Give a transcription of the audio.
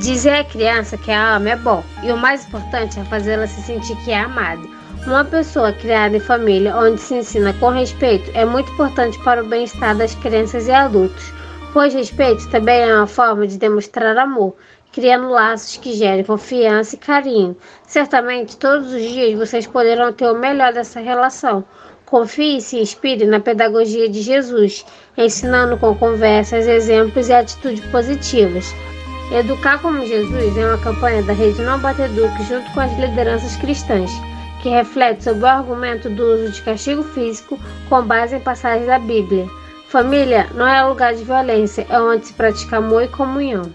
Dizer à criança que a ama é bom, e o mais importante é fazê-la se sentir que é amada. Uma pessoa criada em família onde se ensina com respeito é muito importante para o bem-estar das crianças e adultos, pois respeito também é uma forma de demonstrar amor, criando laços que gerem confiança e carinho. Certamente todos os dias vocês poderão ter o melhor dessa relação. Confie e se inspire na pedagogia de Jesus, ensinando com conversas, exemplos e atitudes positivas. Educar como Jesus é uma campanha da Rede Não Bater Duque junto com as lideranças cristãs, que reflete sobre o argumento do uso de castigo físico com base em passagens da Bíblia. Família não é lugar de violência, é onde se pratica amor e comunhão.